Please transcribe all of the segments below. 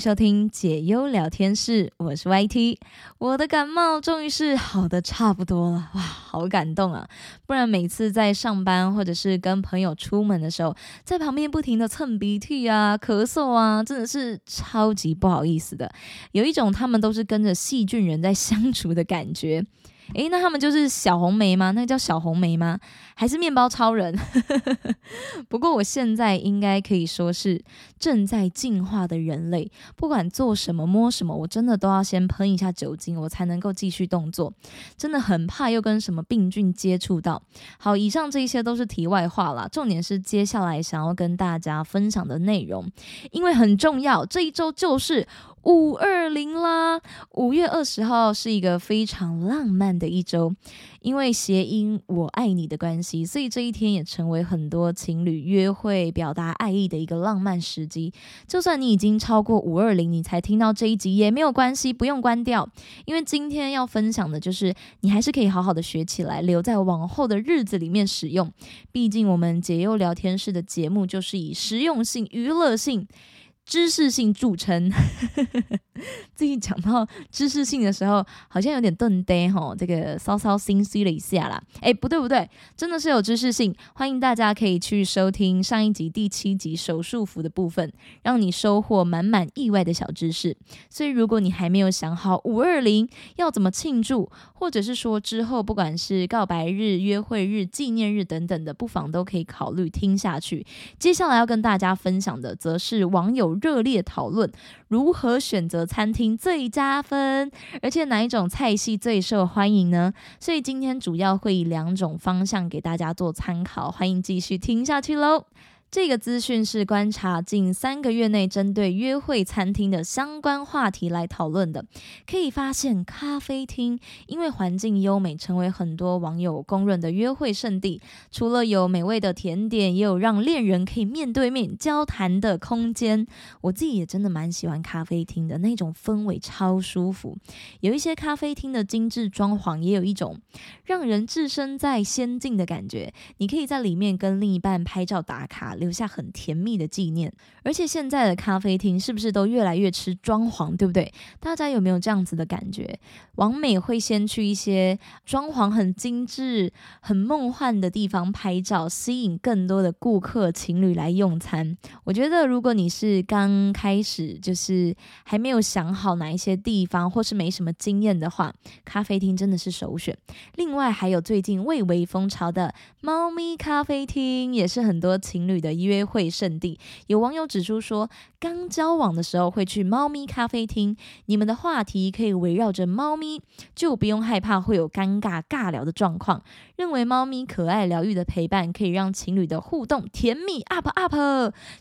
收听解忧聊天室，我是 YT。我的感冒终于是好的差不多了，哇，好感动啊！不然每次在上班或者是跟朋友出门的时候，在旁边不停的蹭鼻涕啊、咳嗽啊，真的是超级不好意思的，有一种他们都是跟着细菌人在相处的感觉。诶，那他们就是小红梅吗？那个叫小红梅吗？还是面包超人？不过我现在应该可以说是正在进化的人类。不管做什么、摸什么，我真的都要先喷一下酒精，我才能够继续动作。真的很怕又跟什么病菌接触到。好，以上这一些都是题外话啦，重点是接下来想要跟大家分享的内容，因为很重要。这一周就是。五二零啦，五月二十号是一个非常浪漫的一周，因为谐音“我爱你”的关系，所以这一天也成为很多情侣约会、表达爱意的一个浪漫时机。就算你已经超过五二零，你才听到这一集也没有关系，不用关掉，因为今天要分享的就是你还是可以好好的学起来，留在往后的日子里面使用。毕竟我们解忧聊天室的节目就是以实用性、娱乐性。知识性著称，自己讲到知识性的时候，好像有点顿呆吼，这个稍稍心虚了一下啦。哎，不对不对，真的是有知识性，欢迎大家可以去收听上一集第七集手术服的部分，让你收获满满意外的小知识。所以，如果你还没有想好五二零要怎么庆祝，或者是说之后不管是告白日、约会日、纪念日等等的，不妨都可以考虑听下去。接下来要跟大家分享的，则是网友。热烈讨论如何选择餐厅最加分，而且哪一种菜系最受欢迎呢？所以今天主要会以两种方向给大家做参考，欢迎继续听下去喽。这个资讯是观察近三个月内针对约会餐厅的相关话题来讨论的。可以发现，咖啡厅因为环境优美，成为很多网友公认的约会圣地。除了有美味的甜点，也有让恋人可以面对面交谈的空间。我自己也真的蛮喜欢咖啡厅的那种氛围，超舒服。有一些咖啡厅的精致装潢，也有一种让人置身在仙境的感觉。你可以在里面跟另一半拍照打卡。留下很甜蜜的纪念，而且现在的咖啡厅是不是都越来越吃装潢，对不对？大家有没有这样子的感觉？王美会先去一些装潢很精致、很梦幻的地方拍照，吸引更多的顾客、情侣来用餐。我觉得，如果你是刚开始，就是还没有想好哪一些地方，或是没什么经验的话，咖啡厅真的是首选。另外，还有最近蔚为风潮的猫咪咖啡厅，也是很多情侣的。约会圣地，有网友指出说，刚交往的时候会去猫咪咖啡厅，你们的话题可以围绕着猫咪，就不用害怕会有尴尬尬聊的状况。认为猫咪可爱疗愈的陪伴，可以让情侣的互动甜蜜 up up，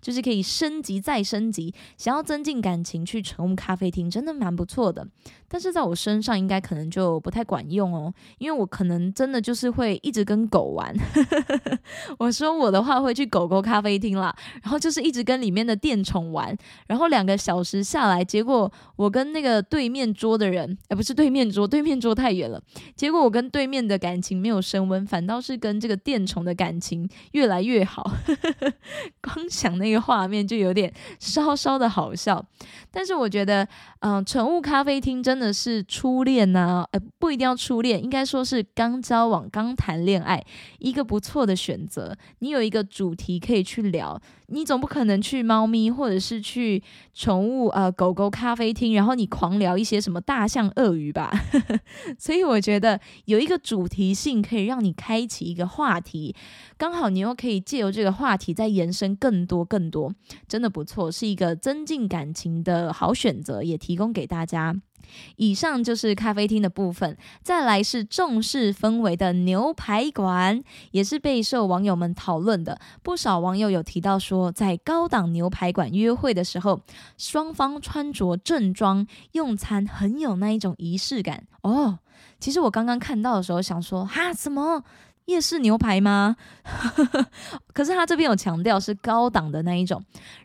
就是可以升级再升级。想要增进感情，去宠物咖啡厅真的蛮不错的。但是在我身上应该可能就不太管用哦，因为我可能真的就是会一直跟狗玩。我说我的话会去狗狗咖咖啡厅啦，然后就是一直跟里面的电宠玩，然后两个小时下来，结果我跟那个对面桌的人，哎，不是对面桌，对面桌太远了，结果我跟对面的感情没有升温，反倒是跟这个电宠的感情越来越好。光想那个画面就有点稍稍的好笑，但是我觉得，嗯，宠物咖啡厅真。的是初恋呢？呃，不一定要初恋，应该说是刚交往、刚谈恋爱，一个不错的选择。你有一个主题可以去聊。你总不可能去猫咪或者是去宠物呃狗狗咖啡厅，然后你狂聊一些什么大象、鳄鱼吧？所以我觉得有一个主题性可以让你开启一个话题，刚好你又可以借由这个话题再延伸更多更多，真的不错，是一个增进感情的好选择，也提供给大家。以上就是咖啡厅的部分，再来是重视氛围的牛排馆，也是备受网友们讨论的。不少网友有提到说，在高档牛排馆约会的时候，双方穿着正装用餐，很有那一种仪式感哦。其实我刚刚看到的时候，想说哈，什么？夜市牛排吗？可是他这边有强调是高档的那一种，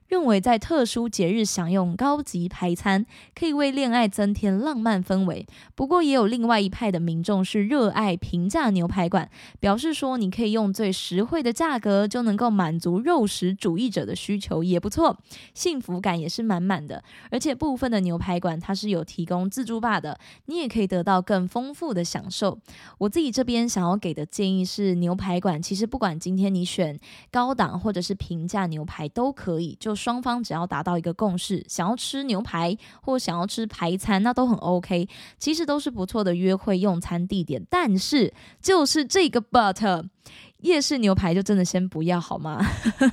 认为在特殊节日享用高级排餐，可以为恋爱增添浪漫氛围。不过，也有另外一派的民众是热爱平价牛排馆，表示说你可以用最实惠的价格就能够满足肉食主义者的需求，也不错，幸福感也是满满的。而且部分的牛排馆它是有提供自助吧的，你也可以得到更丰富的享受。我自己这边想要给的建议是，牛排馆其实不管今天你选高档或者是平价牛排都可以，就双方只要达到一个共识，想要吃牛排或想要吃排餐，那都很 OK，其实都是不错的约会用餐地点。但是就是这个 but，夜市牛排就真的先不要好吗？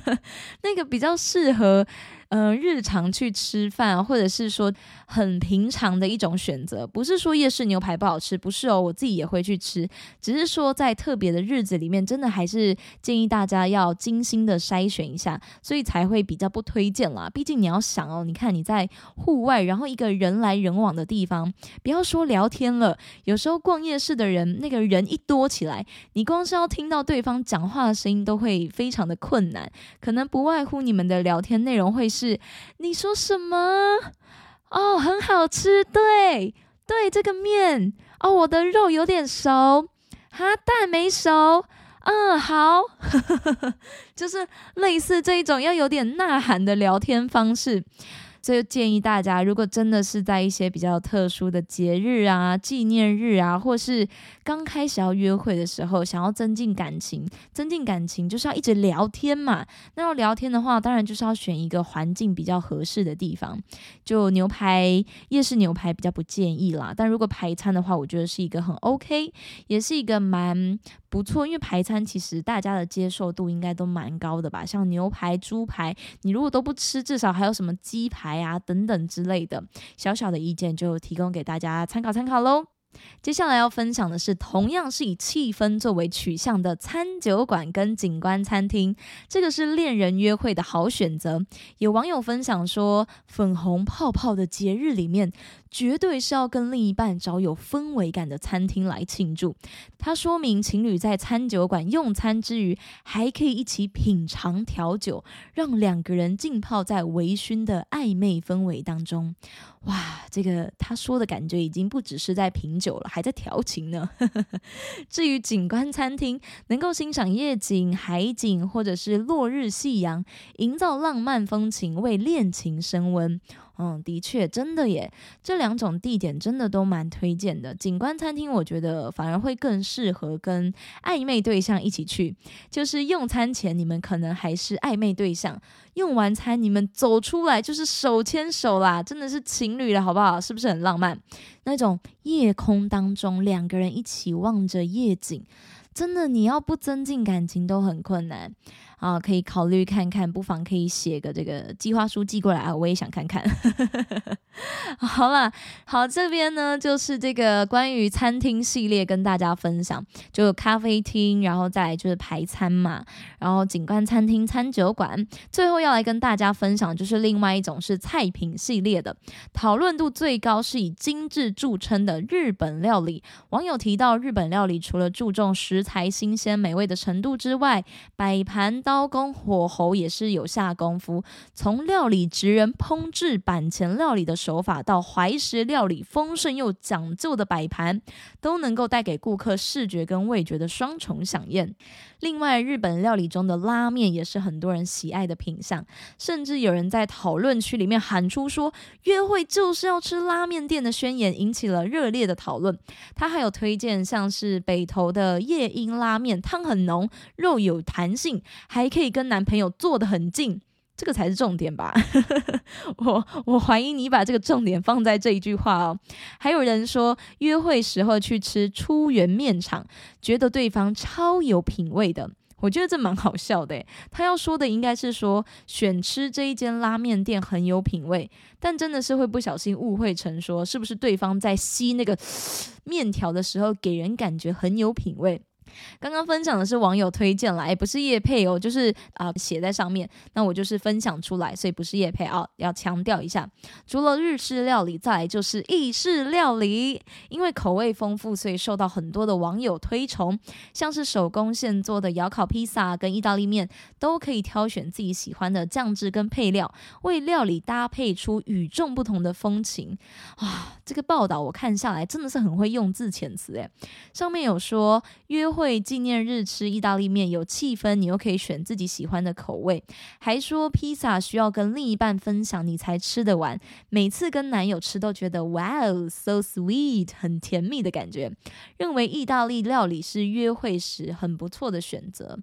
那个比较适合。嗯，日常去吃饭，或者是说很平常的一种选择，不是说夜市牛排不好吃，不是哦，我自己也会去吃，只是说在特别的日子里面，真的还是建议大家要精心的筛选一下，所以才会比较不推荐啦。毕竟你要想哦，你看你在户外，然后一个人来人往的地方，不要说聊天了，有时候逛夜市的人，那个人一多起来，你光是要听到对方讲话的声音都会非常的困难，可能不外乎你们的聊天内容会是。是你说什么？哦，很好吃，对对，这个面哦，我的肉有点熟，哈，蛋没熟，嗯，好，就是类似这一种要有点呐喊的聊天方式。所以建议大家，如果真的是在一些比较特殊的节日啊、纪念日啊，或是刚开始要约会的时候，想要增进感情，增进感情就是要一直聊天嘛。那要聊天的话，当然就是要选一个环境比较合适的地方。就牛排夜市牛排比较不建议啦，但如果排餐的话，我觉得是一个很 OK，也是一个蛮。不错，因为排餐其实大家的接受度应该都蛮高的吧，像牛排、猪排，你如果都不吃，至少还有什么鸡排啊等等之类的，小小的意见就提供给大家参考参考喽。接下来要分享的是，同样是以气氛作为取向的餐酒馆跟景观餐厅，这个是恋人约会的好选择。有网友分享说，粉红泡泡的节日里面。绝对是要跟另一半找有氛围感的餐厅来庆祝。它说明情侣在餐酒馆用餐之余，还可以一起品尝调酒，让两个人浸泡在微醺的暧昧氛围当中。哇，这个他说的感觉已经不只是在品酒了，还在调情呢。至于景观餐厅，能够欣赏夜景、海景或者是落日、夕阳，营造浪漫风情，为恋情升温。嗯，的确，真的耶，这两种地点真的都蛮推荐的。景观餐厅，我觉得反而会更适合跟暧昧对象一起去。就是用餐前你们可能还是暧昧对象，用完餐你们走出来就是手牵手啦，真的是情侣了，好不好？是不是很浪漫？那种夜空当中两个人一起望着夜景，真的你要不增进感情都很困难。啊，可以考虑看看，不妨可以写个这个计划书寄过来啊，我也想看看。好了，好，这边呢就是这个关于餐厅系列跟大家分享，就咖啡厅，然后再就是排餐嘛，然后景观餐厅、餐酒馆，最后要来跟大家分享就是另外一种是菜品系列的，讨论度最高是以精致著称的日本料理。网友提到，日本料理除了注重食材新鲜美味的程度之外，摆盘到刀工火候也是有下功夫，从料理职人烹制板前料理的手法，到怀石料理丰盛又讲究的摆盘，都能够带给顾客视觉跟味觉的双重享宴。另外，日本料理中的拉面也是很多人喜爱的品相，甚至有人在讨论区里面喊出说“约会就是要吃拉面店”的宣言，引起了热烈的讨论。他还有推荐像是北投的夜莺拉面，汤很浓，肉有弹性，还。还可以跟男朋友坐得很近，这个才是重点吧？我我怀疑你把这个重点放在这一句话哦。还有人说，约会时候去吃出元面场，觉得对方超有品味的。我觉得这蛮好笑的。他要说的应该是说，选吃这一间拉面店很有品味，但真的是会不小心误会成说，是不是对方在吸那个面条的时候，给人感觉很有品味？刚刚分享的是网友推荐来，不是叶配哦，就是啊写在上面。那我就是分享出来，所以不是叶配哦，要强调一下。除了日式料理，再来就是意式料理，因为口味丰富，所以受到很多的网友推崇。像是手工现做的窑烤披萨跟意大利面，都可以挑选自己喜欢的酱汁跟配料，为料理搭配出与众不同的风情。啊，这个报道我看下来真的是很会用字遣词诶，上面有说约会。会纪念日吃意大利面有气氛，你又可以选自己喜欢的口味，还说披萨需要跟另一半分享你才吃得完，每次跟男友吃都觉得哇哦，so sweet，很甜蜜的感觉。认为意大利料理是约会时很不错的选择。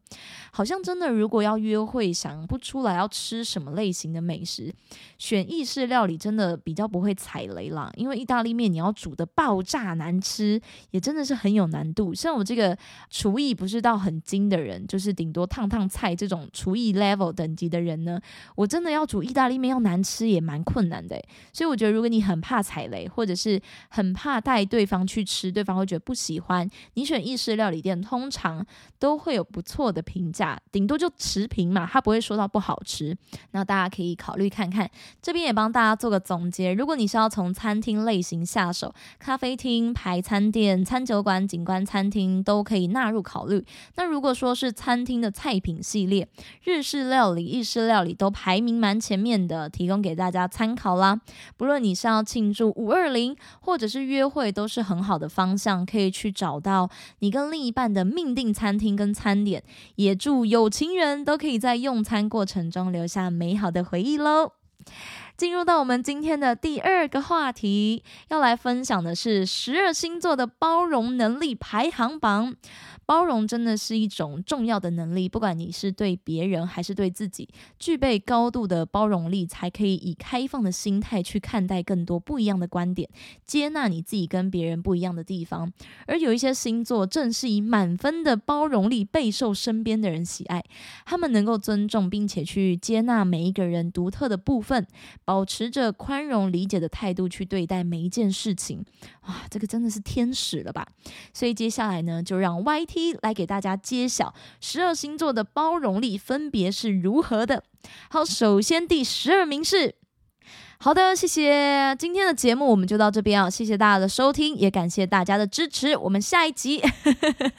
好像真的，如果要约会，想不出来要吃什么类型的美食，选意式料理真的比较不会踩雷啦。因为意大利面你要煮的爆炸难吃，也真的是很有难度。像我这个。厨艺不是到很精的人，就是顶多烫烫菜这种厨艺 level 等级的人呢，我真的要煮意大利面要难吃也蛮困难的。所以我觉得，如果你很怕踩雷，或者是很怕带对方去吃，对方会觉得不喜欢，你选意式料理店通常都会有不错的评价，顶多就持平嘛，他不会说到不好吃。那大家可以考虑看看。这边也帮大家做个总结，如果你是要从餐厅类型下手，咖啡厅、排餐店、餐酒馆、景观餐厅都可以。纳入考虑。那如果说是餐厅的菜品系列，日式料理、意式料理都排名蛮前面的，提供给大家参考啦。不论你是要庆祝五二零，或者是约会，都是很好的方向，可以去找到你跟另一半的命定餐厅跟餐点。也祝有情人都可以在用餐过程中留下美好的回忆喽。进入到我们今天的第二个话题，要来分享的是十二星座的包容能力排行榜。包容真的是一种重要的能力，不管你是对别人还是对自己，具备高度的包容力，才可以以开放的心态去看待更多不一样的观点，接纳你自己跟别人不一样的地方。而有一些星座正是以满分的包容力备受身边的人喜爱，他们能够尊重并且去接纳每一个人独特的部分，保持着宽容理解的态度去对待每一件事情。哇，这个真的是天使了吧！所以接下来呢，就让 YT。来给大家揭晓十二星座的包容力分别是如何的。好，首先第十二名是。好的，谢谢今天的节目，我们就到这边啊！谢谢大家的收听，也感谢大家的支持。我们下一集，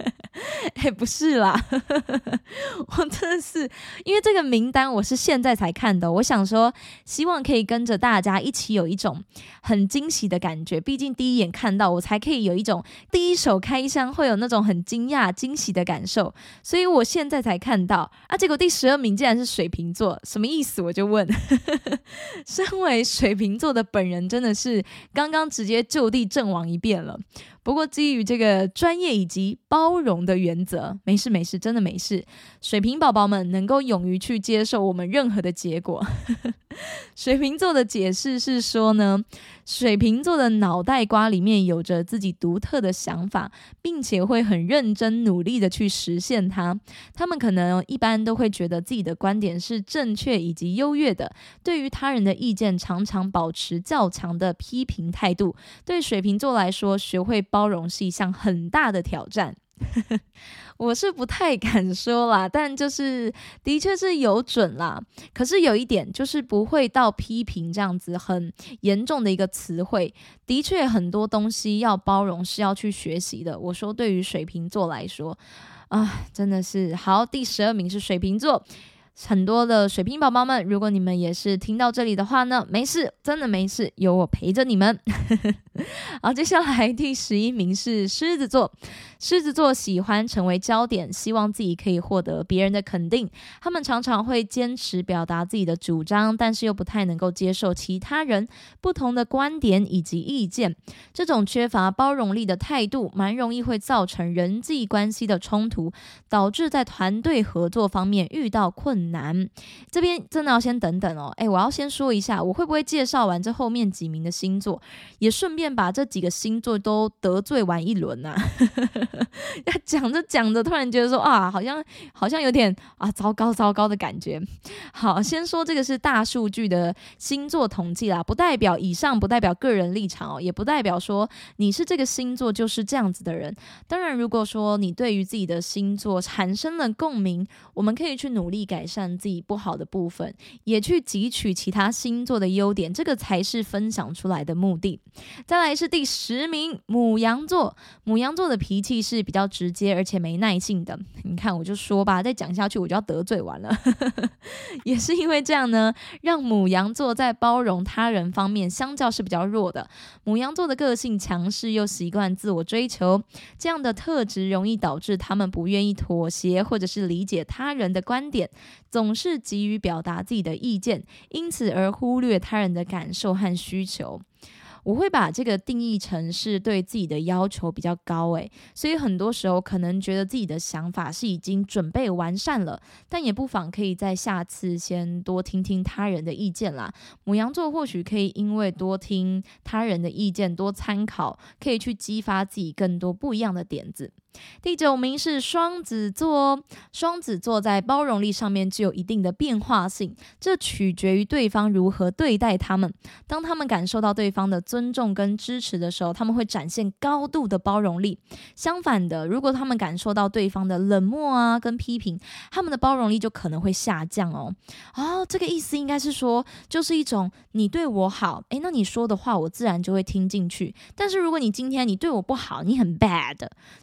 哎，不是啦，我真的是因为这个名单我是现在才看的，我想说，希望可以跟着大家一起有一种很惊喜的感觉。毕竟第一眼看到，我才可以有一种第一手开箱会有那种很惊讶、惊喜的感受。所以我现在才看到啊，结果第十二名竟然是水瓶座，什么意思？我就问，身为。水瓶座的本人真的是刚刚直接就地阵亡一遍了。不过基于这个专业以及包容的原则，没事没事，真的没事。水瓶宝宝们能够勇于去接受我们任何的结果。水瓶座的解释是说呢，水瓶座的脑袋瓜里面有着自己独特的想法，并且会很认真努力的去实现它。他们可能一般都会觉得自己的观点是正确以及优越的，对于他人的意见常常保持较强的批评态度。对水瓶座来说，学会包容是一项很大的挑战。我是不太敢说啦，但就是的确是有准啦。可是有一点就是不会到批评这样子很严重的一个词汇。的确很多东西要包容是要去学习的。我说对于水瓶座来说啊，真的是好。第十二名是水瓶座。很多的水瓶宝宝们，如果你们也是听到这里的话呢，没事，真的没事，有我陪着你们。好，接下来第十一名是狮子座。狮子座喜欢成为焦点，希望自己可以获得别人的肯定。他们常常会坚持表达自己的主张，但是又不太能够接受其他人不同的观点以及意见。这种缺乏包容力的态度，蛮容易会造成人际关系的冲突，导致在团队合作方面遇到困难。这边真的要先等等哦，诶，我要先说一下，我会不会介绍完这后面几名的星座，也顺便把这几个星座都得罪完一轮呢？要讲着讲着，突然觉得说啊，好像好像有点啊，糟糕糟糕的感觉。好，先说这个是大数据的星座统计啦，不代表以上不代表个人立场哦，也不代表说你是这个星座就是这样子的人。当然，如果说你对于自己的星座产生了共鸣，我们可以去努力改善自己不好的部分，也去汲取其他星座的优点，这个才是分享出来的目的。再来是第十名，母羊座。母羊座的脾气是比较直接，而且没耐性的。你看，我就说吧，再讲下去我就要得罪完了。也是因为这样呢，让母羊座在包容他人方面相较是比较弱的。母羊座的个性强势，又习惯自我追求，这样的特质容易导致他们不愿意妥协，或者是理解他人的观点，总是急于表达自己的意见，因此而忽略他人的感受和需求。我会把这个定义成是对自己的要求比较高，诶，所以很多时候可能觉得自己的想法是已经准备完善了，但也不妨可以在下次先多听听他人的意见啦。母羊座或许可以因为多听他人的意见，多参考，可以去激发自己更多不一样的点子。第九名是双子座，双子座在包容力上面具有一定的变化性，这取决于对方如何对待他们。当他们感受到对方的尊重跟支持的时候，他们会展现高度的包容力。相反的，如果他们感受到对方的冷漠啊跟批评，他们的包容力就可能会下降哦。哦，这个意思应该是说，就是一种你对我好，诶，那你说的话我自然就会听进去。但是如果你今天你对我不好，你很 bad，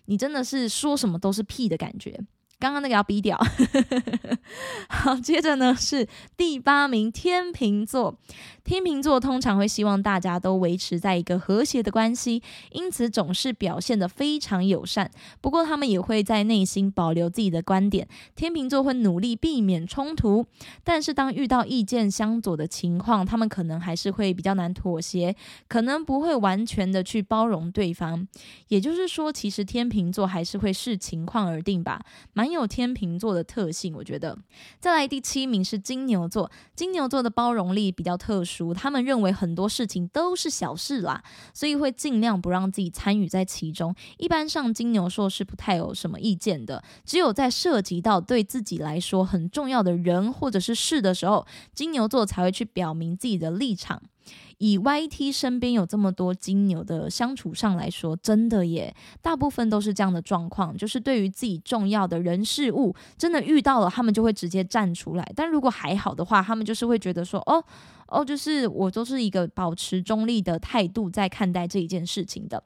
你真的。是说什么都是屁的感觉。刚刚那个要逼掉，好，接着呢是第八名天秤座。天秤座通常会希望大家都维持在一个和谐的关系，因此总是表现得非常友善。不过他们也会在内心保留自己的观点。天秤座会努力避免冲突，但是当遇到意见相左的情况，他们可能还是会比较难妥协，可能不会完全的去包容对方。也就是说，其实天秤座还是会视情况而定吧，蛮。很有天秤座的特性，我觉得。再来第七名是金牛座，金牛座的包容力比较特殊，他们认为很多事情都是小事啦，所以会尽量不让自己参与在其中。一般上，金牛座是不太有什么意见的，只有在涉及到对自己来说很重要的人或者是事的时候，金牛座才会去表明自己的立场。以 YT 身边有这么多金牛的相处上来说，真的耶，大部分都是这样的状况，就是对于自己重要的人事物，真的遇到了，他们就会直接站出来。但如果还好的话，他们就是会觉得说，哦。哦，就是我都是一个保持中立的态度在看待这一件事情的。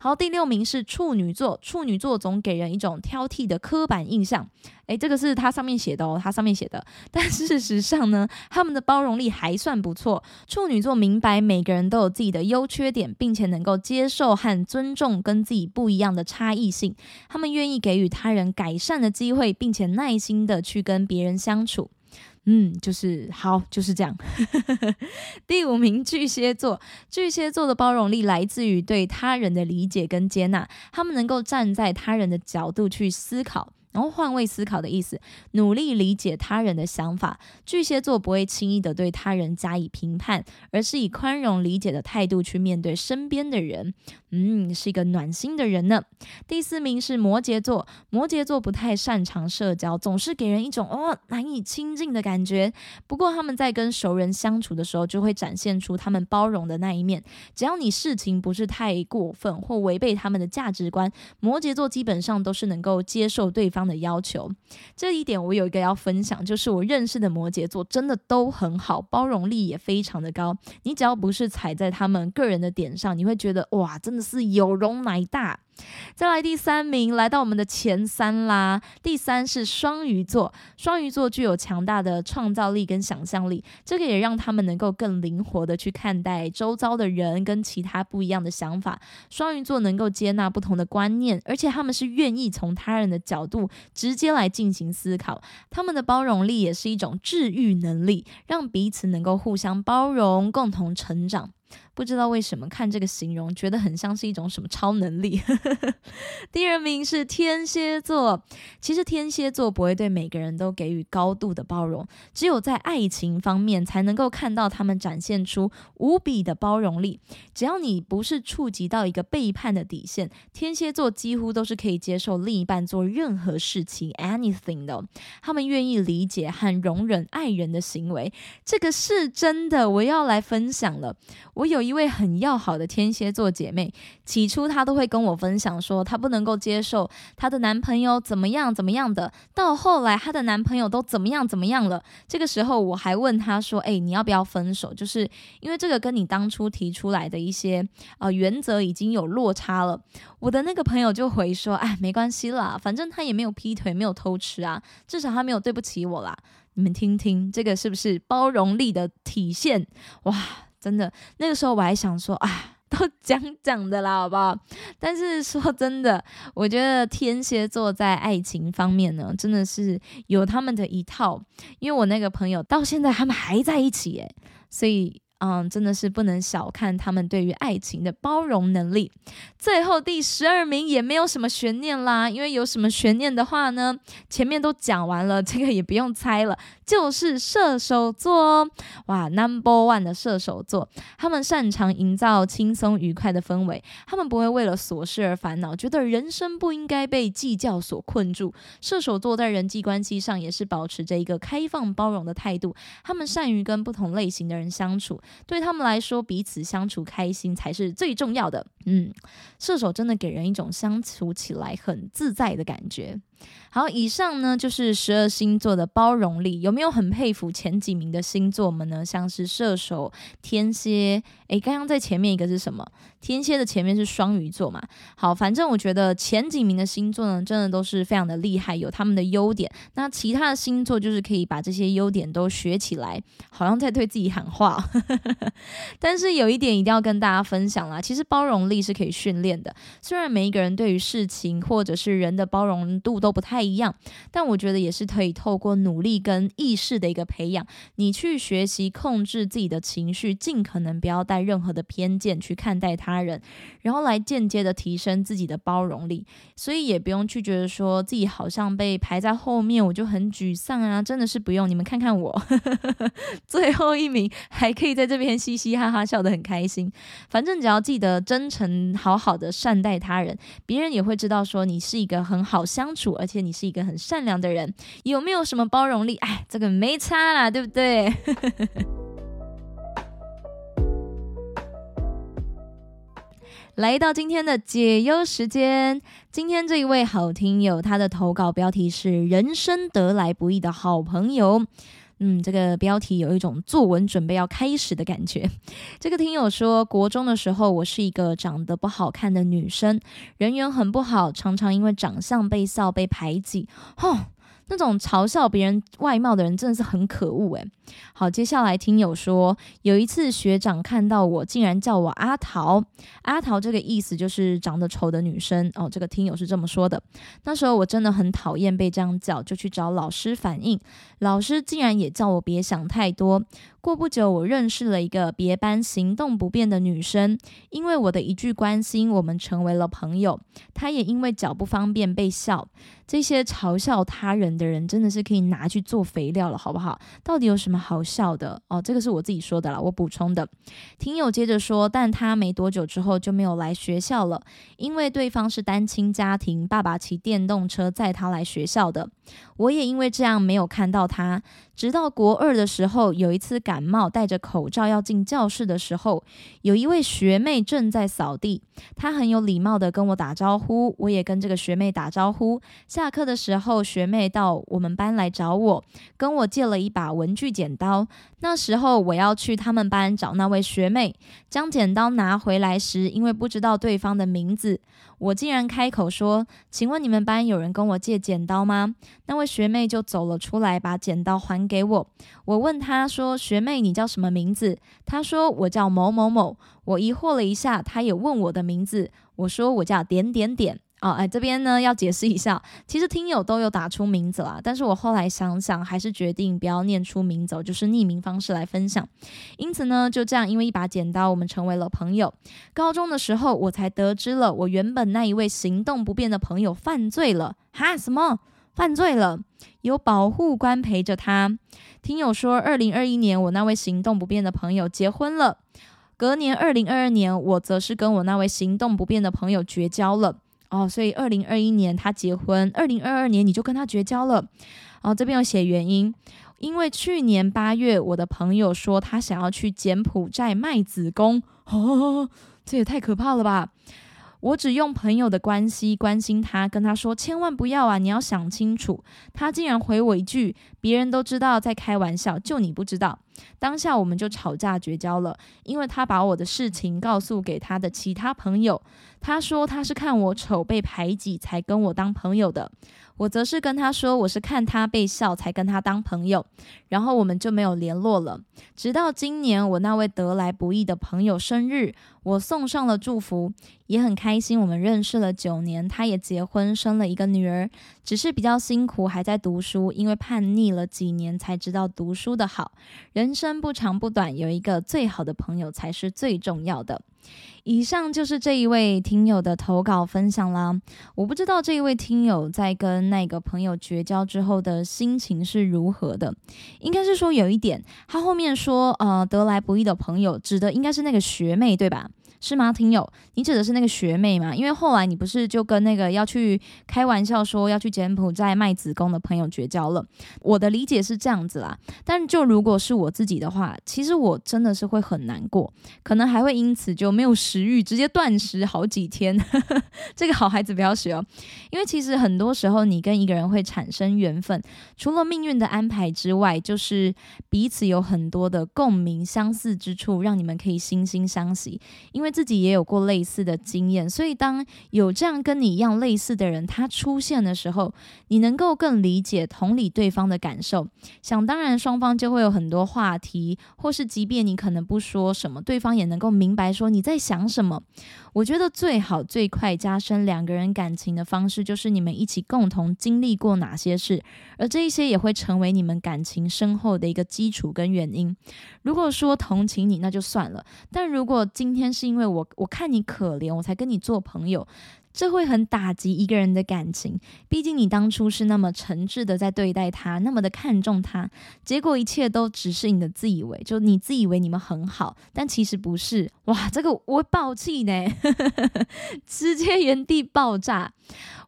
好，第六名是处女座，处女座总给人一种挑剔的刻板印象。诶，这个是他上面写的哦，他上面写的。但事实上呢，他们的包容力还算不错。处女座明白每个人都有自己的优缺点，并且能够接受和尊重跟自己不一样的差异性。他们愿意给予他人改善的机会，并且耐心的去跟别人相处。嗯，就是好，就是这样。第五名巨蟹座，巨蟹座的包容力来自于对他人的理解跟接纳，他们能够站在他人的角度去思考。然后换位思考的意思，努力理解他人的想法。巨蟹座不会轻易的对他人加以评判，而是以宽容理解的态度去面对身边的人。嗯，是一个暖心的人呢。第四名是摩羯座，摩羯座不太擅长社交，总是给人一种哦难以亲近的感觉。不过他们在跟熟人相处的时候，就会展现出他们包容的那一面。只要你事情不是太过分或违背他们的价值观，摩羯座基本上都是能够接受对方。的要求，这一点我有一个要分享，就是我认识的摩羯座真的都很好，包容力也非常的高。你只要不是踩在他们个人的点上，你会觉得哇，真的是有容乃大。再来第三名，来到我们的前三啦。第三是双鱼座，双鱼座具有强大的创造力跟想象力，这个也让他们能够更灵活的去看待周遭的人跟其他不一样的想法。双鱼座能够接纳不同的观念，而且他们是愿意从他人的角度直接来进行思考。他们的包容力也是一种治愈能力，让彼此能够互相包容，共同成长。不知道为什么看这个形容，觉得很像是一种什么超能力。第二名是天蝎座，其实天蝎座不会对每个人都给予高度的包容，只有在爱情方面才能够看到他们展现出无比的包容力。只要你不是触及到一个背叛的底线，天蝎座几乎都是可以接受另一半做任何事情 anything 的。他们愿意理解和容忍爱人的行为，这个是真的。我要来分享了。我有一位很要好的天蝎座姐妹，起初她都会跟我分享说，她不能够接受她的男朋友怎么样怎么样的。到后来，她的男朋友都怎么样怎么样了。这个时候，我还问她说：“哎，你要不要分手？就是因为这个跟你当初提出来的一些呃原则已经有落差了。”我的那个朋友就回说：“哎，没关系啦，反正他也没有劈腿，没有偷吃啊，至少他没有对不起我啦。”你们听听，这个是不是包容力的体现？哇！真的，那个时候我还想说，啊，都讲讲的啦，好不好？但是说真的，我觉得天蝎座在爱情方面呢，真的是有他们的一套。因为我那个朋友到现在他们还在一起，诶，所以。嗯，真的是不能小看他们对于爱情的包容能力。最后第十二名也没有什么悬念啦，因为有什么悬念的话呢？前面都讲完了，这个也不用猜了，就是射手座。哇，Number One 的射手座，他们擅长营造轻松愉快的氛围，他们不会为了琐事而烦恼，觉得人生不应该被计较所困住。射手座在人际关系上也是保持着一个开放包容的态度，他们善于跟不同类型的人相处。对他们来说，彼此相处开心才是最重要的。嗯，射手真的给人一种相处起来很自在的感觉。好，以上呢就是十二星座的包容力，有没有很佩服前几名的星座们呢？像是射手、天蝎，诶，刚刚在前面一个是什么？天蝎的前面是双鱼座嘛？好，反正我觉得前几名的星座呢，真的都是非常的厉害，有他们的优点。那其他的星座就是可以把这些优点都学起来，好像在对自己喊话。但是有一点一定要跟大家分享啦，其实包容力是可以训练的。虽然每一个人对于事情或者是人的包容度都不太一样，但我觉得也是可以透过努力跟意识的一个培养，你去学习控制自己的情绪，尽可能不要带任何的偏见去看待他人，然后来间接的提升自己的包容力。所以也不用去觉得说自己好像被排在后面，我就很沮丧啊！真的是不用，你们看看我，最后一名还可以在这边嘻嘻哈哈笑得很开心。反正只要记得真诚、好好的善待他人，别人也会知道说你是一个很好相处。而且你是一个很善良的人，有没有什么包容力？哎，这个没差啦，对不对？来到今天的解忧时间，今天这一位好听友，他的投稿标题是“人生得来不易的好朋友”。嗯，这个标题有一种作文准备要开始的感觉。这个听友说，国中的时候，我是一个长得不好看的女生，人缘很不好，常常因为长相被笑、被排挤。吼！那种嘲笑别人外貌的人真的是很可恶诶。好，接下来听友说，有一次学长看到我，竟然叫我阿桃。阿桃这个意思就是长得丑的女生哦。这个听友是这么说的。那时候我真的很讨厌被这样叫，就去找老师反映。老师竟然也叫我别想太多。过不久，我认识了一个别班行动不便的女生，因为我的一句关心，我们成为了朋友。她也因为脚不方便被笑。这些嘲笑他人的人，真的是可以拿去做肥料了，好不好？到底有什么好笑的？哦，这个是我自己说的了，我补充的。听友接着说，但他没多久之后就没有来学校了，因为对方是单亲家庭，爸爸骑电动车载他来学校的。我也因为这样没有看到他。直到国二的时候，有一次感冒，戴着口罩要进教室的时候，有一位学妹正在扫地，她很有礼貌的跟我打招呼，我也跟这个学妹打招呼。下课的时候，学妹到我们班来找我，跟我借了一把文具剪刀。那时候我要去他们班找那位学妹，将剪刀拿回来时，因为不知道对方的名字，我竟然开口说：“请问你们班有人跟我借剪刀吗？”那位学妹就走了出来，把剪刀还给我。我问她说：“学妹，你叫什么名字？”她说：“我叫某某某。”我疑惑了一下，她也问我的名字，我说：“我叫点点点。”哦，哎，这边呢要解释一下，其实听友都有打出名字啦，但是我后来想想，还是决定不要念出名字，就是匿名方式来分享。因此呢，就这样，因为一把剪刀，我们成为了朋友。高中的时候，我才得知了我原本那一位行动不便的朋友犯罪了。哈？什么？犯罪了？有保护官陪着他。听友说，二零二一年我那位行动不便的朋友结婚了。隔年二零二二年，我则是跟我那位行动不便的朋友绝交了。哦，所以二零二一年他结婚，二零二二年你就跟他绝交了。哦，这边有写原因，因为去年八月我的朋友说他想要去柬埔寨卖子宫，哦，这也太可怕了吧！我只用朋友的关系关心他，跟他说千万不要啊，你要想清楚。他竟然回我一句，别人都知道在开玩笑，就你不知道。当下我们就吵架绝交了，因为他把我的事情告诉给他的其他朋友，他说他是看我丑被排挤才跟我当朋友的，我则是跟他说我是看他被笑才跟他当朋友，然后我们就没有联络了。直到今年我那位得来不易的朋友生日，我送上了祝福，也很开心。我们认识了九年，他也结婚生了一个女儿，只是比较辛苦，还在读书，因为叛逆了几年才知道读书的好。人生不长不短，有一个最好的朋友才是最重要的。以上就是这一位听友的投稿分享啦。我不知道这一位听友在跟那个朋友绝交之后的心情是如何的。应该是说有一点，他后面说，呃，得来不易的朋友，指的应该是那个学妹，对吧？是吗，听友？你指的是那个学妹吗？因为后来你不是就跟那个要去开玩笑说要去柬埔寨卖子宫的朋友绝交了？我的理解是这样子啦。但就如果是我自己的话，其实我真的是会很难过，可能还会因此就没有食欲，直接断食好几天。这个好孩子不要学哦。因为其实很多时候你跟一个人会产生缘分，除了命运的安排之外，就是彼此有很多的共鸣、相似之处，让你们可以惺惺相惜。因为自己也有过类似的经验，所以当有这样跟你一样类似的人他出现的时候，你能够更理解、同理对方的感受。想当然，双方就会有很多话题，或是即便你可能不说什么，对方也能够明白说你在想什么。我觉得最好、最快加深两个人感情的方式，就是你们一起共同经历过哪些事，而这一些也会成为你们感情深厚的一个基础跟原因。如果说同情你，那就算了；但如果今天是因为我我看你可怜，我才跟你做朋友。这会很打击一个人的感情，毕竟你当初是那么诚挚的在对待他，那么的看重他，结果一切都只是你的自以为，就你自以为你们很好，但其实不是。哇，这个我会爆气呢，直接原地爆炸。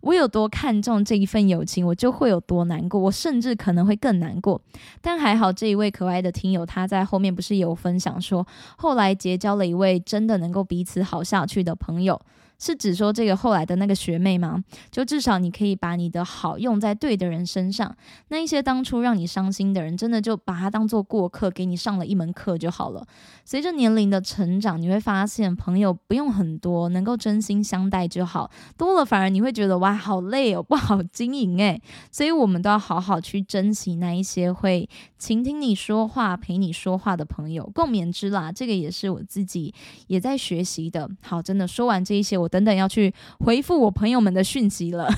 我有多看重这一份友情，我就会有多难过，我甚至可能会更难过。但还好，这一位可爱的听友他在后面不是有分享说，后来结交了一位真的能够彼此好下去的朋友。是指说这个后来的那个学妹吗？就至少你可以把你的好用在对的人身上。那一些当初让你伤心的人，真的就把他当做过客，给你上了一门课就好了。随着年龄的成长，你会发现朋友不用很多，能够真心相待就好。多了反而你会觉得哇，好累哦，不好经营诶。所以我们都要好好去珍惜那一些会倾听你说话、陪你说话的朋友，共勉之啦。这个也是我自己也在学习的。好，真的说完这一些。我等等要去回复我朋友们的讯息了，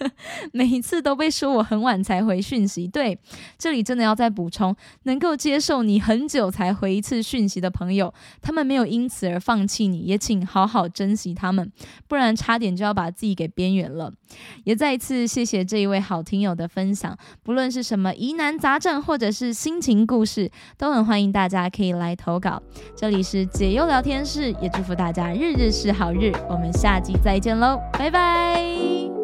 每一次都被说我很晚才回讯息。对，这里真的要再补充，能够接受你很久才回一次讯息的朋友，他们没有因此而放弃你，也请好好珍惜他们，不然差点就要把自己给边缘了。也再一次谢谢这一位好听友的分享，不论是什么疑难杂症或者是心情故事，都很欢迎大家可以来投稿。这里是解忧聊天室，也祝福大家日日是好日。我们下集再见喽，拜拜。